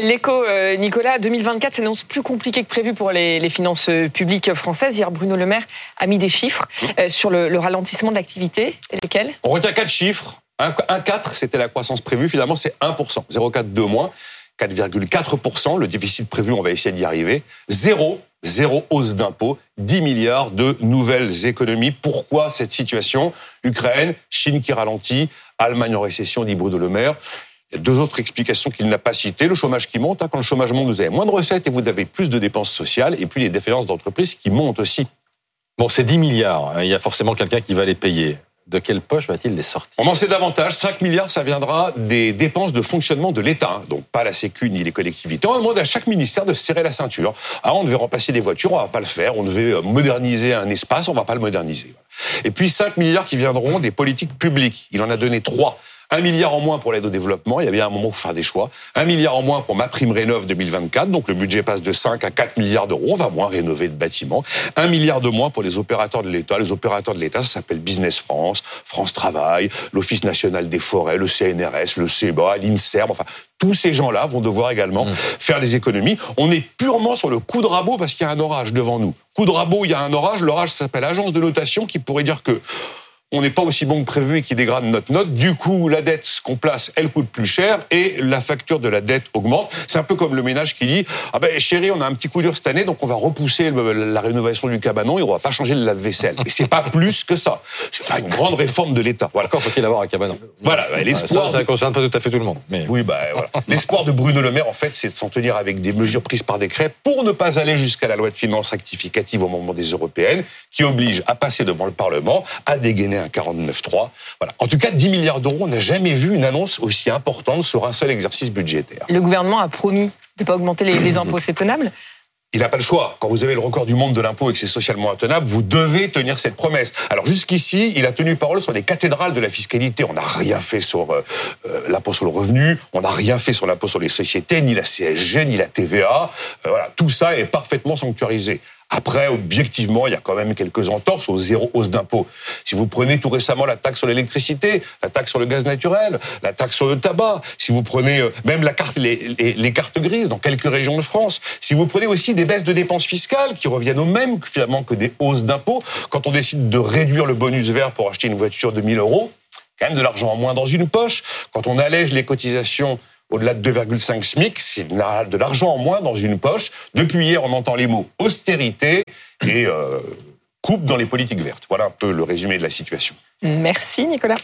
L'écho, euh, Nicolas, 2024 s'annonce plus compliqué que prévu pour les, finances publiques françaises. Hier, Bruno Le Maire a mis des chiffres euh, sur le, ralentissement de l'activité. Lesquels? On retient quatre chiffres. 1,4, c'était la croissance prévue. Finalement, c'est 1%. 0,4 de moins. 4,4%. Le déficit prévu, on va essayer d'y arriver. Zéro, zéro hausse d'impôts, 10 milliards de nouvelles économies. Pourquoi cette situation? Ukraine, Chine qui ralentit, Allemagne en récession, dit Bruno Le Maire. Il y a deux autres explications qu'il n'a pas citées. Le chômage qui monte. Hein. Quand le chômage monte, vous avez moins de recettes et vous avez plus de dépenses sociales. Et puis les défaillances d'entreprises qui montent aussi. Bon, c'est 10 milliards. Il y a forcément quelqu'un qui va les payer de quelle poche va-t-il les sortir? On en sait davantage. 5 milliards, ça viendra des dépenses de fonctionnement de l'État. Hein. Donc pas la Sécu ni les collectivités. On demande à chaque ministère de serrer la ceinture. Ah, on devait remplacer des voitures, on va pas le faire. On devait euh, moderniser un espace, on va pas le moderniser. Et puis 5 milliards qui viendront des politiques publiques. Il en a donné 3. Un milliard en moins pour l'aide au développement, il y avait un moment pour faire des choix. Un milliard en moins pour ma prime rénov 2024, donc le budget passe de 5 à 4 milliards d'euros, on va moins rénover de bâtiments. Un milliard de moins pour les opérateurs de l'État. Les opérateurs de l'État, ça s'appelle Business France, France Travail, l'Office national des forêts, le CNRS, le CEBA, l'INSERM, enfin tous ces gens-là vont devoir également mmh. faire des économies. On est purement sur le coup de rabot parce qu'il y a un orage devant nous. Coup de rabot, il y a un orage. L'orage s'appelle agence de notation qui pourrait dire que on n'est pas aussi bon que prévu et qui dégrade notre note. Du coup, la dette qu'on place, elle coûte plus cher et la facture de la dette augmente. C'est un peu comme le ménage qui dit ah ben chérie, on a un petit coup dur cette année, donc on va repousser la rénovation du cabanon et on va pas changer le lave-vaisselle. Et c'est pas plus que ça. C'est pas une grande réforme de l'État. Voilà. Encore faut-il avoir un cabanon. Voilà, l'espoir. Ça, ne concerne pas tout à fait tout le monde. Mais... Oui, bah voilà. L'espoir de Bruno Le Maire, en fait, c'est de s'en tenir avec des mesures prises par décret pour ne pas aller jusqu'à la loi de finances rectificative au moment des européennes, qui oblige à passer devant le Parlement, à dégainer un 49.3 voilà. En tout cas, 10 milliards d'euros, on n'a jamais vu une annonce aussi importante sur un seul exercice budgétaire. Le gouvernement a promis de ne pas augmenter les, impôts, c'est tenable? Il n'a pas le choix. Quand vous avez le record du monde de l'impôt et que c'est socialement intenable, vous devez tenir cette promesse. Alors jusqu'ici, il a tenu parole sur les cathédrales de la fiscalité. On n'a rien fait sur euh, euh, l'impôt sur le revenu, on n'a rien fait sur l'impôt sur les sociétés, ni la CSG, ni la TVA. Euh, voilà, tout ça est parfaitement sanctuarisé. Après, objectivement, il y a quand même quelques entorses aux zéro hausse d'impôt. Si vous prenez tout récemment la taxe sur l'électricité, la taxe sur le gaz naturel, la taxe sur le tabac, si vous prenez euh, même la carte, les, les, cartes grises dans quelques régions de France, si vous prenez aussi des baisses de dépenses fiscales qui reviennent au même finalement que des hausses d'impôts, quand on décide de réduire le bonus vert pour acheter une voiture de 1000 euros, quand même de l'argent en moins dans une poche. Quand on allège les cotisations au-delà de 2,5 SMIC, c'est de l'argent en moins dans une poche. Depuis hier, on entend les mots austérité et euh, coupe dans les politiques vertes. Voilà un peu le résumé de la situation. Merci Nicolas.